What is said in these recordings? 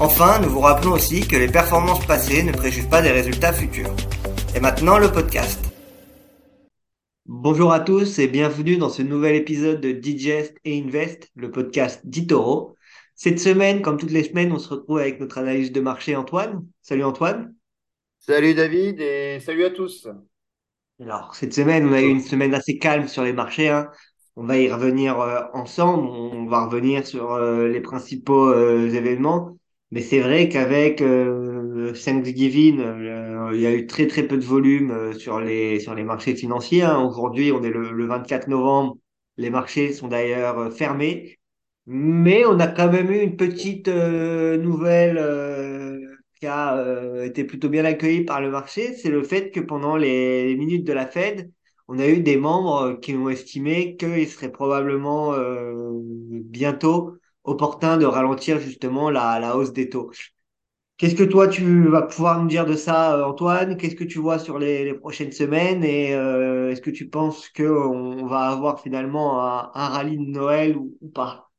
Enfin, nous vous rappelons aussi que les performances passées ne préjugent pas des résultats futurs. Et maintenant, le podcast. Bonjour à tous et bienvenue dans ce nouvel épisode de Digest et Invest, le podcast d'Itoro. Cette semaine, comme toutes les semaines, on se retrouve avec notre analyse de marché Antoine. Salut Antoine. Salut David et salut à tous. Alors, cette semaine, on a eu une semaine assez calme sur les marchés. Hein. On va y revenir euh, ensemble. On va revenir sur euh, les principaux euh, événements. Mais c'est vrai qu'avec Thanksgiving, il y a eu très très peu de volume sur les sur les marchés financiers. Hein. Aujourd'hui, on est le, le 24 novembre. Les marchés sont d'ailleurs fermés. Mais on a quand même eu une petite nouvelle qui a euh, été plutôt bien accueilli par le marché, c'est le fait que pendant les, minutes de la Fed, on a eu des membres qui ont estimé qu'il serait probablement euh, bientôt opportun de ralentir justement la, la hausse des taux. Qu'est-ce que toi tu vas pouvoir nous dire de ça, Antoine? Qu'est-ce que tu vois sur les, prochaines semaines? Et euh, est-ce que tu penses qu'on va avoir finalement un, rallye de Noël ou, pas?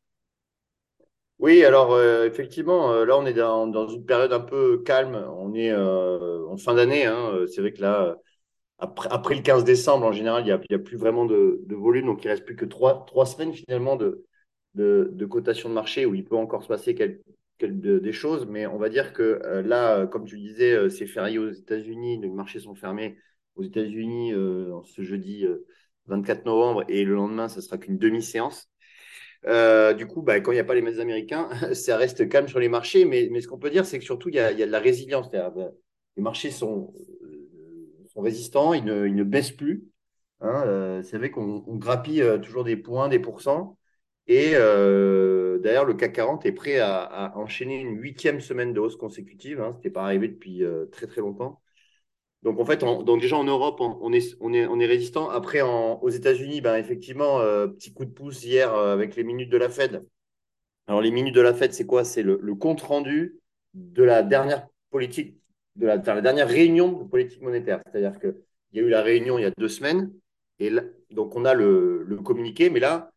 Oui, alors euh, effectivement, euh, là on est dans, une période un peu calme. On est euh, en fin d'année. Hein. C'est vrai que là, après, le 15 décembre, en général, il n'y a, a, plus vraiment de, de, volume. Donc il ne reste plus que trois, trois semaines finalement de, de, de, cotation de marché où il peut encore se passer quelques, des choses. Mais on va dire que là, comme tu disais, c'est férié aux États-Unis. Les marchés sont fermés aux États-Unis ce jeudi 24 novembre. Et le lendemain, ça sera qu'une demi-séance. Euh, du coup, bah, quand il n'y a pas les messes américains, ça reste calme sur les marchés. Mais, mais ce qu'on peut dire, c'est que surtout, il y a, y a de la résilience. Bah, les marchés sont, euh, sont résistants, ils ne, ils ne baissent plus. Hein, euh, c'est vrai qu'on grappille toujours des points, des pourcents. Et euh, d'ailleurs, le CAC 40 est prêt à, enchaîner une huitième semaine de hausse consécutive. Hein, Ce n'était pas arrivé depuis très très longtemps. Donc en fait, déjà en Europe, on, est, résistant. Après, aux États-Unis, ben, effectivement, euh, petit coup de pouce hier euh, avec les minutes de la Fed. Alors les minutes de la Fed, c'est quoi? C'est le, compte rendu de la dernière politique, de la, dernière réunion de politique monétaire. C'est-à-dire qu'il y a eu la réunion il y a deux semaines, et donc on a le, le, communiqué, mais là,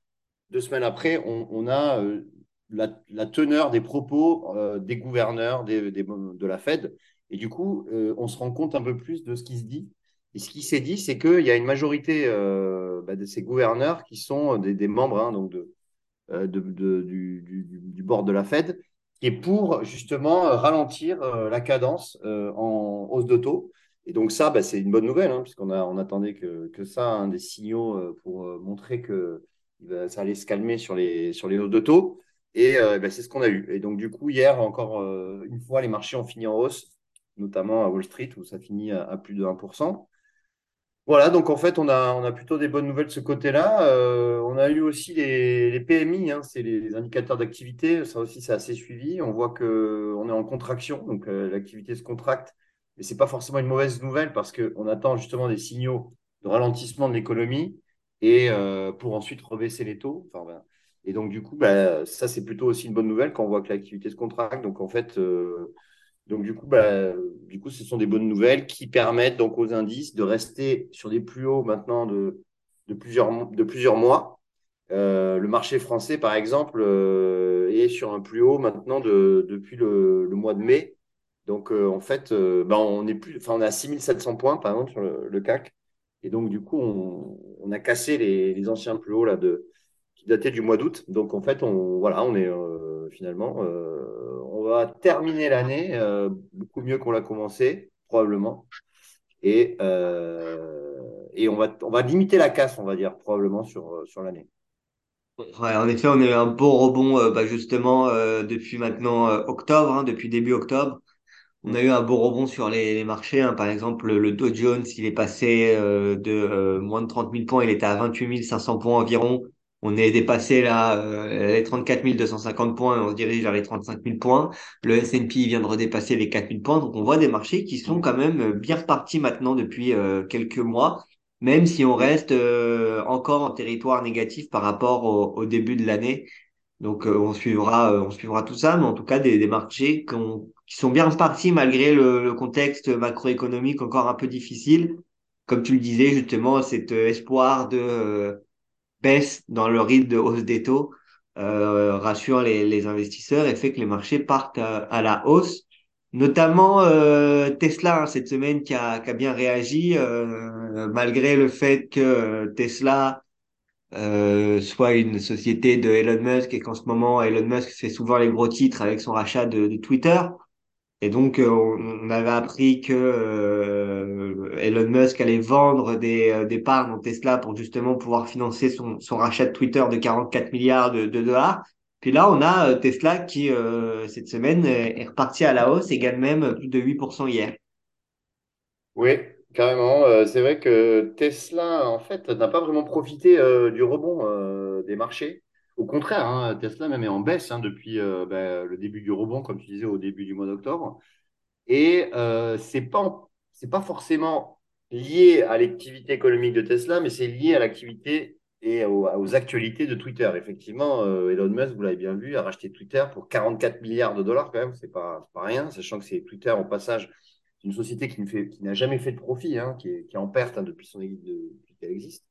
deux semaines après, on, a euh, la, teneur des propos des gouverneurs des, des, de la Fed. Et du coup, euh, on se rend compte un peu plus de ce qui se dit. Et ce qui s'est dit, c'est qu'il y a une majorité euh, bah, de ces gouverneurs qui sont des, membres hein, donc de, euh, du, du, board de la Fed, qui est pour justement ralentir la cadence en hausse de taux. Et donc ça, bah, c'est une bonne nouvelle, hein, puisqu'on attendait que, ça, hein, des signaux pour montrer que ça allait se calmer sur les, sur les de taux. Et bah, c'est ce qu'on a eu. Et donc du coup, hier, encore une fois, les marchés ont fini en hausse notamment à Wall Street où ça finit à, plus de 1%. Voilà, donc en fait, on a, on a plutôt des bonnes nouvelles de ce côté-là. Euh, on a eu aussi les, les PMI, hein, c'est les indicateurs d'activité. Ça aussi, c'est assez suivi. On voit qu'on est en contraction, donc euh, l'activité se contracte. Mais ce n'est pas forcément une mauvaise nouvelle parce qu'on attend justement des signaux de ralentissement de l'économie et euh, pour ensuite rebaisser les taux. Enfin, Et donc, du coup, bah, ça, c'est plutôt aussi une bonne nouvelle quand on voit que l'activité se contracte. Donc, en fait, donc du coup, bah, du coup, ce sont des bonnes nouvelles qui permettent donc aux indices de rester sur des plus hauts maintenant de, plusieurs, de plusieurs mois. Euh, le marché français, par exemple, euh, est sur un plus haut maintenant de, depuis le, mois de mai. Donc euh, en fait, bah, on est plus, on est à 6700 points par exemple sur le, CAC. Et donc du coup, on, on a cassé les, les, anciens plus hauts là de qui dataient du mois d'août. Donc en fait, on voilà, on est finalement on va terminer l'année euh, beaucoup mieux qu'on l'a commencé, probablement. Et, euh, et on, va, on va limiter la casse, on va dire, probablement sur, euh, sur l'année. Ouais, en effet, on a eu un beau rebond bah, justement depuis maintenant octobre, hein, depuis début octobre. On a eu un beau rebond sur les, marchés. Hein. Par exemple, le Dow Jones, il est passé de moins de 30 000 points, il était à 28 500 points environ. On est dépassé là euh, les 34 250 points et on se dirige vers les 35 000 points. Le S&P vient de redépasser les 4 000 points. Donc on voit des marchés qui sont quand même bien repartis maintenant depuis euh, quelques mois, même si on reste euh, encore en territoire négatif par rapport au, au début de l'année. Donc euh, on suivra, on suivra tout ça, mais en tout cas des, des marchés qui, qui sont bien repartis malgré le, le contexte macroéconomique encore un peu difficile. Comme tu le disais justement, cet espoir de baisse dans le rythme de hausse des taux euh, rassure les, les investisseurs et fait que les marchés partent à, à la hausse. Notamment euh, Tesla hein, cette semaine qui a, qui a bien réagi euh, malgré le fait que Tesla euh, soit une société de Elon Musk et qu'en ce moment Elon Musk fait souvent les gros titres avec son rachat de, Twitter. Et donc, euh, on avait appris que euh, Elon Musk allait vendre des, euh, des parts dans Tesla pour justement pouvoir financer son, son rachat de Twitter de 44 milliards de, de dollars. Puis là, on a euh, Tesla qui, euh, cette semaine, est reparti à la hausse et gagne même plus de 8% hier. Oui, carrément. Euh, c'est vrai que Tesla, en fait, n'a pas vraiment profité euh, du rebond euh, des marchés. Au contraire, hein, Tesla même est en baisse hein, depuis ben, le début du rebond, comme tu disais, au début du mois d'octobre. Et c'est pas, c'est pas forcément lié à l'activité économique de Tesla, mais c'est lié à l'activité et aux, actualités de Twitter. Effectivement, Elon Musk, vous l'avez bien vu, a racheté Twitter pour 44 milliards de dollars quand même. C'est pas, pas rien, sachant que c'est Twitter au passage, une société qui ne n'a jamais fait de profit, hein, qui est, en perte hein, depuis qu'elle existe.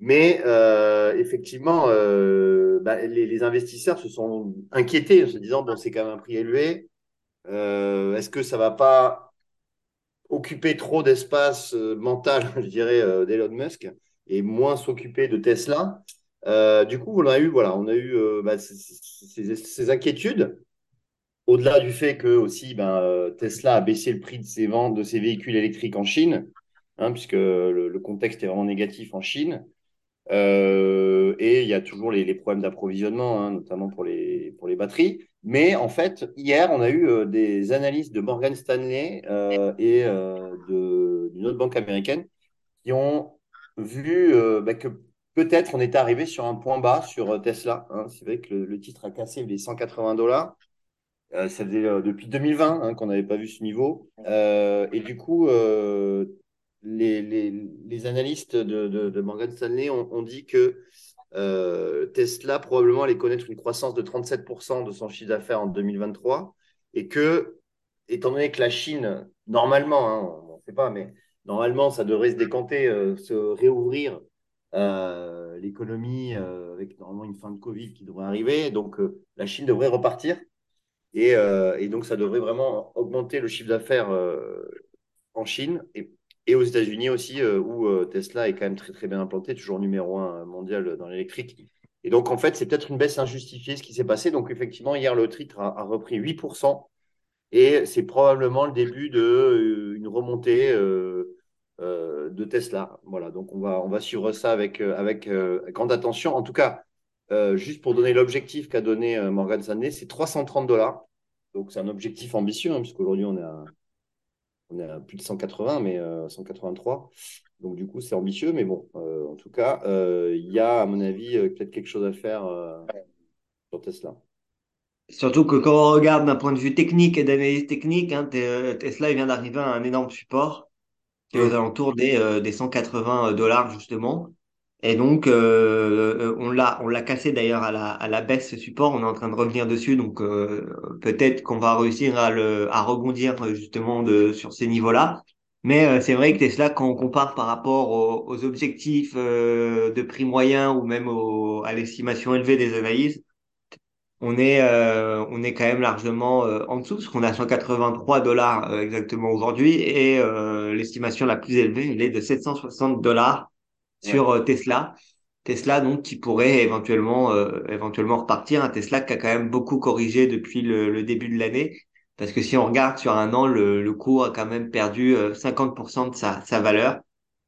Mais euh, effectivement, euh, bah, les, investisseurs se sont inquiétés en se disant bon, c'est quand même un prix élevé. Euh, est-ce que ça va pas occuper trop d'espace mental, je dirais, d'Elon Musk et moins s'occuper de Tesla? Du coup, on a eu, voilà, on a eu bah, ces inquiétudes, au-delà du fait que aussi, ben, euh, Tesla a baissé le prix de ses ventes de ses véhicules électriques en Chine, hein, puisque le, contexte est vraiment négatif en Chine. Euh, et il y a toujours les, problèmes d'approvisionnement, hein, notamment pour les, pour les batteries. Mais en fait, hier, on a eu euh, des analyses de Morgan Stanley et d'une autre banque américaine qui ont vu bah, que peut-être on était arrivé sur un point bas sur Tesla. hein. C'est vrai que le, le titre a cassé les 180 dollars. Euh, ça faisait euh, depuis 2020 hein, qu'on n'avait pas vu ce niveau. Euh, et du coup, les, les, les analystes de, de, de Morgan Stanley ont, ont dit que euh, Tesla probablement allait connaître une croissance de 37% de son chiffre d'affaires en 2023 et que, étant donné que la Chine, normalement, hein, on ne sait pas, mais normalement, ça devrait se décanter, euh, se réouvrir euh, l'économie avec normalement une fin de Covid qui devrait arriver. Donc, la Chine devrait repartir. Et, euh, et, donc, ça devrait vraiment augmenter le chiffre d'affaires euh, en Chine et, aux États-Unis aussi, euh, où Tesla est quand même très, très bien implanté, toujours numéro un mondial dans l'électrique. Et donc, en fait, c'est peut-être une baisse injustifiée ce qui s'est passé. Donc, effectivement, hier, le titre a, a repris 8%. Et c'est probablement le début d'une une remontée de Tesla. Voilà, donc on va, on va suivre ça avec, avec grande attention. En tout cas, euh, juste pour donner l'objectif qu'a donné euh, Morgan Stanley, c'est 330 dollars. Donc c'est un objectif ambitieux, hein, puisqu'aujourd'hui on est à, on est à plus de 180, mais euh, 183. Donc du coup c'est ambitieux, mais bon, euh, en tout cas, il y a à mon avis peut-être quelque chose à faire sur Tesla. Surtout que quand on regarde d'un point de vue technique et d'analyse technique, hein, Te- Tesla il vient d'arriver à un énorme support qui est aux Mm. alentours des, des 180 dollars justement. Et donc, euh, on l'a, on l'a cassé d'ailleurs à la, à la baisse ce support. On est en train de revenir dessus, donc euh, peut-être qu'on va réussir à le, à rebondir euh, justement de sur ces niveaux-là. Mais euh, c'est vrai que Tesla, quand on compare par rapport aux, aux objectifs euh, de prix moyen ou même au, à l'estimation élevée des analyses, on est, euh, on est quand même largement euh, en dessous, parce qu'on a 183 dollars euh, exactement aujourd'hui, et euh, l'estimation la plus élevée, elle est de 760 dollars. Sur euh, Tesla. Tesla, donc, qui pourrait éventuellement, euh, éventuellement repartir. Un Tesla qui a quand même beaucoup corrigé depuis le, le début de l'année. Parce que si on regarde sur un an, le, le cours a quand même perdu euh, 50% de sa, sa valeur.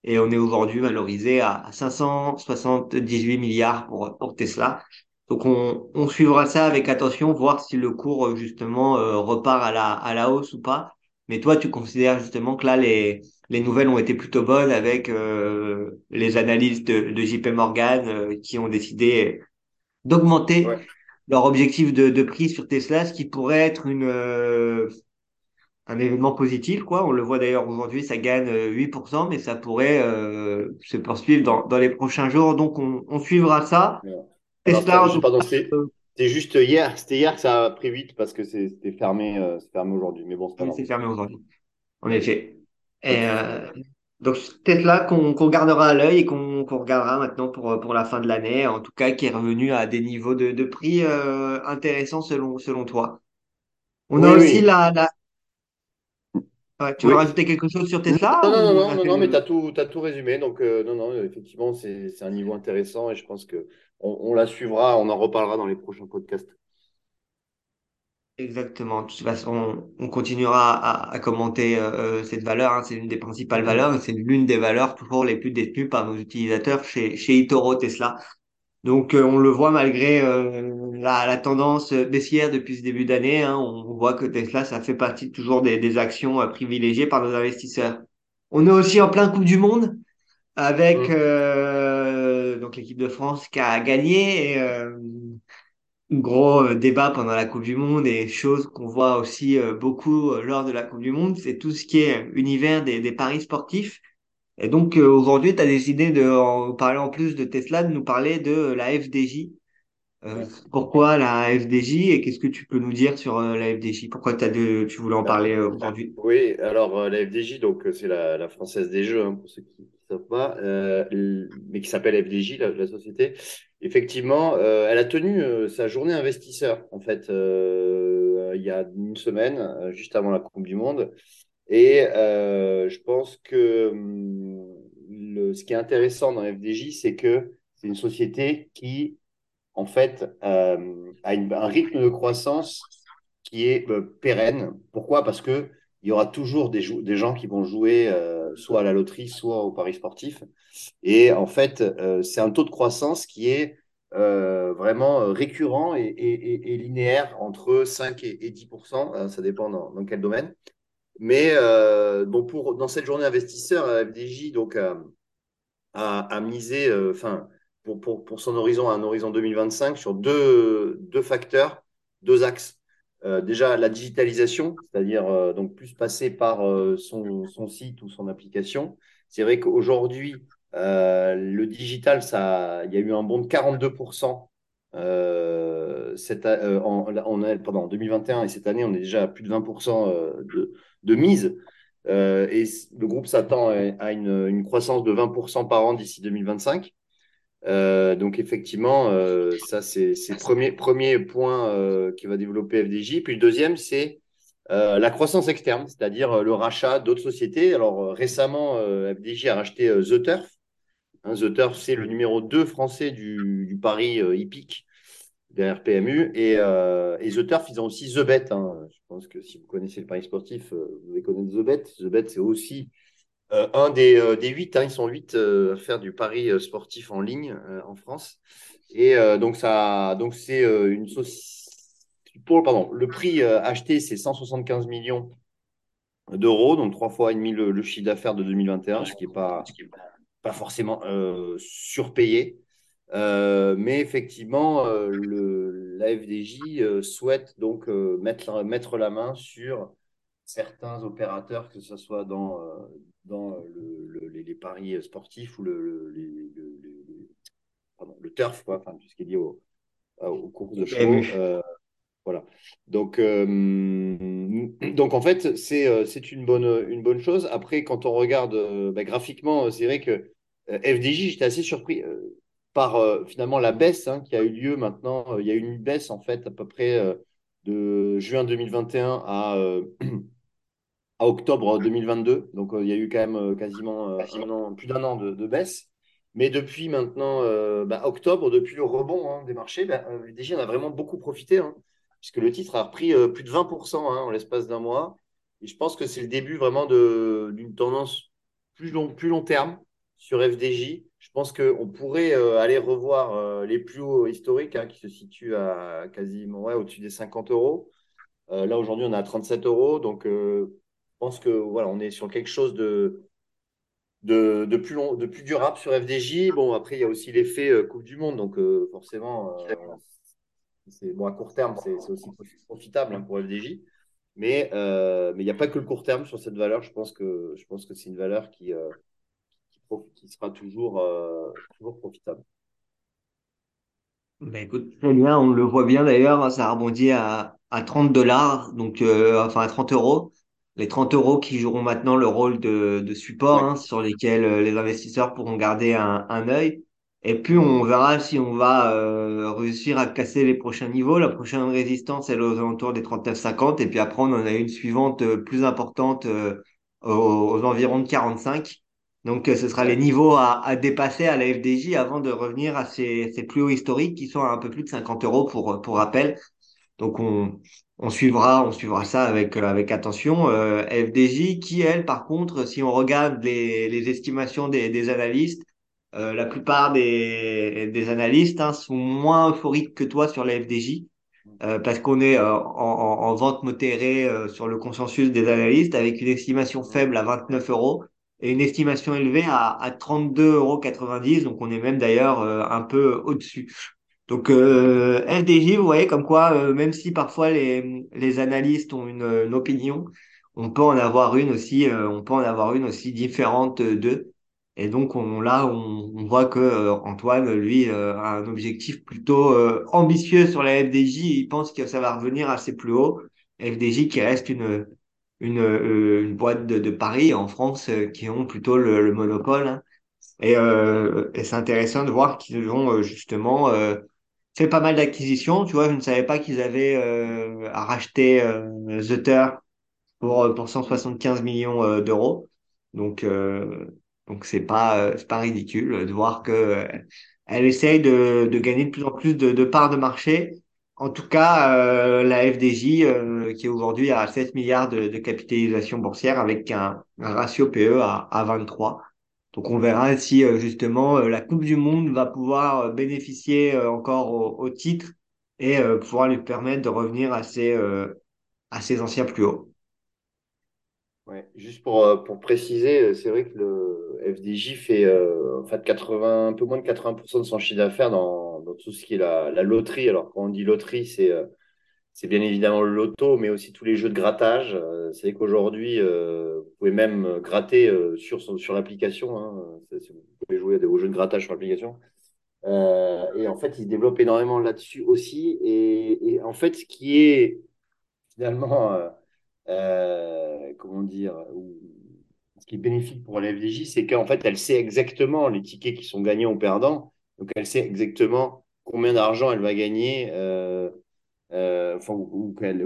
Et on est aujourd'hui valorisé à 578 milliards pour, pour Tesla. Donc on, on suivra ça avec attention, voir si le cours euh, justement euh, repart à la, à la hausse ou pas. Mais toi, tu considères justement que là, les, les nouvelles ont été plutôt bonnes avec les analyses de, de JP Morgan qui ont décidé d'augmenter leur objectif de, de, prix sur Tesla, ce qui pourrait être une un événement positif, quoi. On le voit d'ailleurs aujourd'hui, ça gagne 8%, mais ça pourrait se poursuivre dans, dans les prochains jours. Donc, on, on suivra ça. Tesla, pardon, c'est juste hier, c'était hier que ça a pris vite parce que c'était fermé, euh, fermé aujourd'hui. Mais bon, c'est fermé aujourd'hui. En effet. Et, euh, donc Tesla qu'on gardera à l'œil et qu'on regardera maintenant pour, pour la fin de l'année, en tout cas qui est revenu à des niveaux de, de prix euh, intéressants selon, selon toi. On a aussi la, la... tu veux rajouter quelque chose sur Tesla Non, non, non, non, non, mais tu as tout, résumé. Donc, non, non, effectivement, c'est un niveau intéressant et je pense que on, la suivra, on en reparlera dans les prochains podcasts. Exactement. De toute façon, on continuera à, commenter euh, cette valeur. Hein. C'est l'une des principales valeurs c'est l'une des valeurs toujours les plus détenues par nos utilisateurs chez, chez Itoro Tesla. Donc, euh, on le voit malgré euh, la, tendance baissière depuis ce début d'année. Hein. on voit que Tesla, ça fait partie toujours des, des actions privilégiées par nos investisseurs. On est aussi en plein Coupe du Monde avec mm. euh, donc l'équipe de France qui a gagné. Et, euh, gros euh, débat pendant la Coupe du Monde et chose qu'on voit aussi euh, beaucoup lors de la Coupe du Monde, c'est tout ce qui est univers des, des paris sportifs. Et donc aujourd'hui, tu as décidé de en parler en plus de Tesla, de nous parler de la FDJ. Pourquoi la FDJ et qu'est-ce que tu peux nous dire sur la FDJ Pourquoi as de, tu voulais en parler aujourd'hui? Oui, alors la FDJ, donc c'est la, la, française des jeux, hein, pour ceux qui euh, mais qui s'appelle FDJ, la, société. Effectivement, euh, elle a tenu euh, sa journée investisseur, en fait, il y a une semaine, juste avant la Coupe du Monde. Et je pense que le, ce qui est intéressant dans FDJ, c'est que c'est une société qui, en fait, a un rythme de croissance qui est pérenne. Pourquoi? Parce que il y aura toujours des, gens qui vont jouer euh, soit à la loterie, soit au paris sportif. Et en fait, euh, c'est un taux de croissance qui est euh, vraiment récurrent et, et, et, linéaire entre 5 et, 10% ça dépend dans, quel domaine. Mais bon, pour, dans cette journée investisseur, FDJ donc, a, misé enfin, pour, son horizon, un horizon 2025 sur deux facteurs, deux axes. Euh, déjà la digitalisation, c'est-à-dire euh, donc plus passer par euh, son, site ou son application. C'est vrai qu'aujourd'hui, le digital, ça, il y a eu un bond de 42% cette, en, en, pardon, en 2021 et cette année, on est déjà à plus de 20% de, mise. et le groupe s'attend à une, une, croissance de 20% par an d'ici 2025. Euh, donc effectivement, euh, ça c'est le premier, premier point euh, qui va développer FDJ. Puis le deuxième, c'est la croissance externe, c'est-à-dire le rachat d'autres sociétés. Alors récemment, FDJ a racheté The Turf. Hein, The Turf, c'est le numéro 2 français du, du pari hippique derrière PMU. Et, The Turf, ils ont aussi The Bet. Hein. Je pense que si vous connaissez le pari sportif, vous devez connaître The Bet. The Bet, c'est aussi euh, un des, euh, des huit, hein, ils sont huit euh, à faire du pari sportif en ligne en France. Et donc, ça, donc c'est une pour, pardon, le prix acheté, c'est 175 millions d'euros, donc trois fois et demi le, chiffre d'affaires de 2021, ce qui n'est pas, pas forcément surpayé. mais effectivement, le, la souhaite donc mettre, mettre la main sur certains opérateurs, que ce soit dans, dans le, les, paris sportifs ou le, pardon, le turf, quoi, enfin, tout ce qui est lié au, aux courses de chevaux. Euh, voilà. Donc, euh, donc en fait, c'est euh, c'est une bonne, une bonne chose. Après, quand on regarde bah, graphiquement, c'est vrai que FDJ, j'étais assez surpris par finalement la baisse hein, qui a eu lieu maintenant. Il y a eu une baisse en fait à peu près de juin 2021 à à octobre 2022. Donc, euh, il y a eu quand même euh, quasiment euh, plus d'un an de, baisse. Mais depuis maintenant, bah, octobre, depuis le rebond hein, des marchés, bah, déjà, on a vraiment beaucoup profité, hein, puisque le titre a repris plus de 20% hein, en l'espace d'un mois. Et je pense que c'est le début vraiment d'une tendance plus long, plus long terme sur FDJ. Je pense qu'on pourrait aller revoir les plus hauts historiques qui se situent à quasiment au-dessus des 50 euros. là, aujourd'hui, on est à 37 euros. Donc, pense que voilà, on est sur quelque chose de, de, plus long, de plus durable sur FDJ. Bon, après, il y a aussi l'effet euh, Coupe du Monde, donc euh, forcément, euh, c'est bon à court terme, c'est aussi profitable hein, pour FDJ. Mais mais il n'y a pas que le court terme sur cette valeur. Je pense que je pense que c'est une valeur qui, qui, sera toujours, toujours profitable. Ben écoute, très bien, on le voit bien d'ailleurs, ça a rebondi à, à 30 dollars, donc enfin à 30 euros. Les 30 euros qui joueront maintenant le rôle de, de support, Ouais. hein, sur lesquels euh, les investisseurs pourront garder un, un œil. Et puis on verra si on va euh, réussir à casser les prochains niveaux. La prochaine résistance, elle est aux alentours des 39,50. Et puis après, on en a une suivante euh, plus importante euh, aux, aux environs de 45. Donc, ce sera les niveaux à, à dépasser à la FDJ avant de revenir à ces, ces plus hauts historiques qui sont à un peu plus de 50 euros pour, pour rappel. Donc, on, on suivra, on suivra ça avec, euh, avec attention. Euh, FDJ qui, elle, par contre, si on regarde les, estimations des, analystes, euh, la plupart des, analystes hein, sont moins euphoriques que toi sur la FDJ parce qu'on est en, en, en vente modérée sur le consensus des analystes avec une estimation faible à 29 euros et une estimation élevée à, à 32,90 euros. Donc on est même d'ailleurs un peu au-dessus. Donc euh, FDJ, vous voyez comme quoi, euh, même si parfois les, les analystes ont une, une opinion, on peut en avoir une aussi, euh, on peut en avoir une aussi différente d'eux. Et donc on, là, on, on voit que euh, Antoine, lui, euh, a un objectif plutôt euh, ambitieux sur la FDJ. Il pense que ça va revenir assez plus haut. FDJ qui reste une une, une boîte de, paris en France qui ont plutôt le, le monopole. hein. Et, et c'est intéressant de voir qu'ils ont justement fait pas mal d'acquisitions. Tu vois, je ne savais pas qu'ils avaient euh, à racheter euh, Zutter pour, euh, pour 175 millions euh, d'euros. Donc, donc c'est pas, c'est pas ridicule de voir que elle essaye de, de gagner de plus en plus de, parts de marché. En tout cas, la FDJ, qui est aujourd'hui à 7 milliards de, capitalisation boursière avec un, ratio PE à 23. Donc on verra si euh, justement euh, la Coupe du Monde va pouvoir euh, bénéficier encore au, titre et pouvoir lui permettre de revenir à ses, à ses anciens plus hauts. Ouais. Juste pour, pour préciser, c'est vrai que le FDJ fait euh, en fait 80, un peu moins de 80% de son chiffre d'affaires dans, dans tout ce qui est la, loterie. Alors, quand on dit loterie, c'est c'est bien évidemment le loto, mais aussi tous les jeux de grattage. Euh, c'est qu'aujourd'hui, euh, vous pouvez même gratter euh, sur, l'application. Hein. Vous pouvez jouer aux jeux de grattage sur l'application. Et en fait, il se développe énormément là-dessus aussi. Et, en fait, ce qui est finalement. comment dire, ce qui est bénéfique pour la FDJ, c'est qu'en fait, elle sait exactement les tickets qui sont gagnants ou perdants. Donc, elle sait exactement combien d'argent elle va gagner, euh, euh, enfin, ou, elle,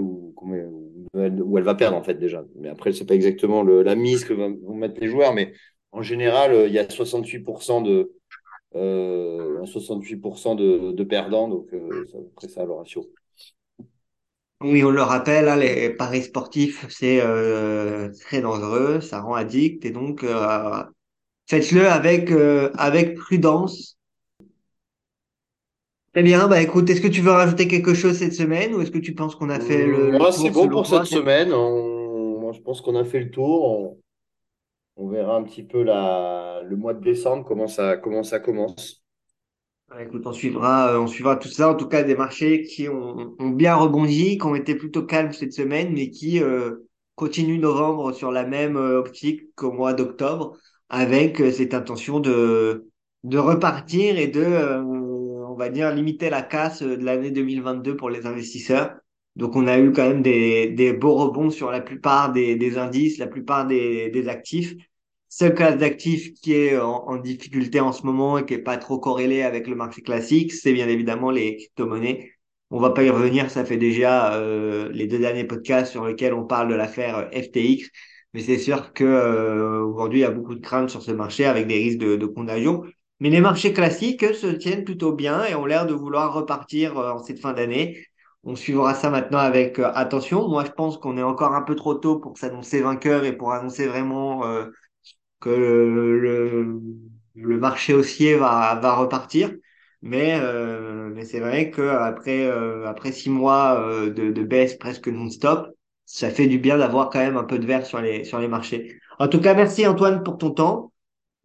où elle va perdre, en fait, déjà. Mais après, c'est pas exactement la mise que vont mettre les joueurs, mais en général, euh, il y a 68% de, euh, 68% de, de perdants. Donc, euh, c'est à peu près ça le ratio. Oui, on le rappelle, hein, les paris sportifs, c'est euh, très dangereux, ça rend addict et donc euh, faites-le avec, euh, avec prudence. Très bien, bah écoute, est-ce que tu veux rajouter quelque chose cette semaine ou est-ce que tu penses qu'on a fait le, Moi, c'est bon pour cette semaine. On- Moi, je pense qu'on a fait le tour. On, on verra un petit peu la... le mois de décembre, comment ça, comment ça commence. Ouais, Écoute, on suivra, euh, on suivra tout ça. En tout cas, des marchés qui ont, ont bien rebondi, qui ont été plutôt calmes cette semaine, mais qui euh, continuent novembre sur la même euh, optique qu'au mois d'octobre, avec euh, cette intention de, de repartir et de, on va dire, limiter la casse euh, de l'année 2022 pour les investisseurs. Donc, on a eu quand même des, des beaux rebonds sur la plupart des, des indices, la plupart des, des actifs. Seule classe d'actifs qui est en, en difficulté en ce moment et qui est pas trop corrélée avec le marché classique, c'est bien évidemment les crypto-monnaies. On va pas y revenir, ça fait déjà euh, les deux derniers podcasts sur lesquels on parle de l'affaire FTX, mais c'est sûr que euh, aujourd'hui il y a beaucoup de craintes sur ce marché avec des risques de, de contagion. Mais les marchés classiques se tiennent plutôt bien et ont l'air de vouloir repartir euh, en cette fin d'année. On suivra ça maintenant avec euh, attention. Moi, je pense qu'on est encore un peu trop tôt pour s'annoncer vainqueur et pour annoncer vraiment euh, que le, marché haussier va, va repartir. Mais, euh, mais c'est vrai qu'après euh, après six mois de, de baisse presque non-stop, ça fait du bien d'avoir quand même un peu de vert sur les, sur les marchés. En tout cas, merci Antoine pour ton temps.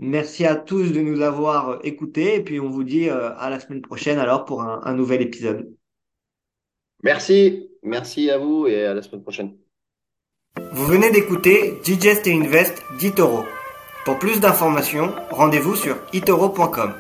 Merci à tous de nous avoir écoutés et puis on vous dit euh, à la semaine prochaine alors pour un, un nouvel épisode. Merci, merci à vous et à la semaine prochaine. Vous venez d'écouter Digest et Invest d'Itoro. Pour plus d'informations, rendez-vous sur itoro.com.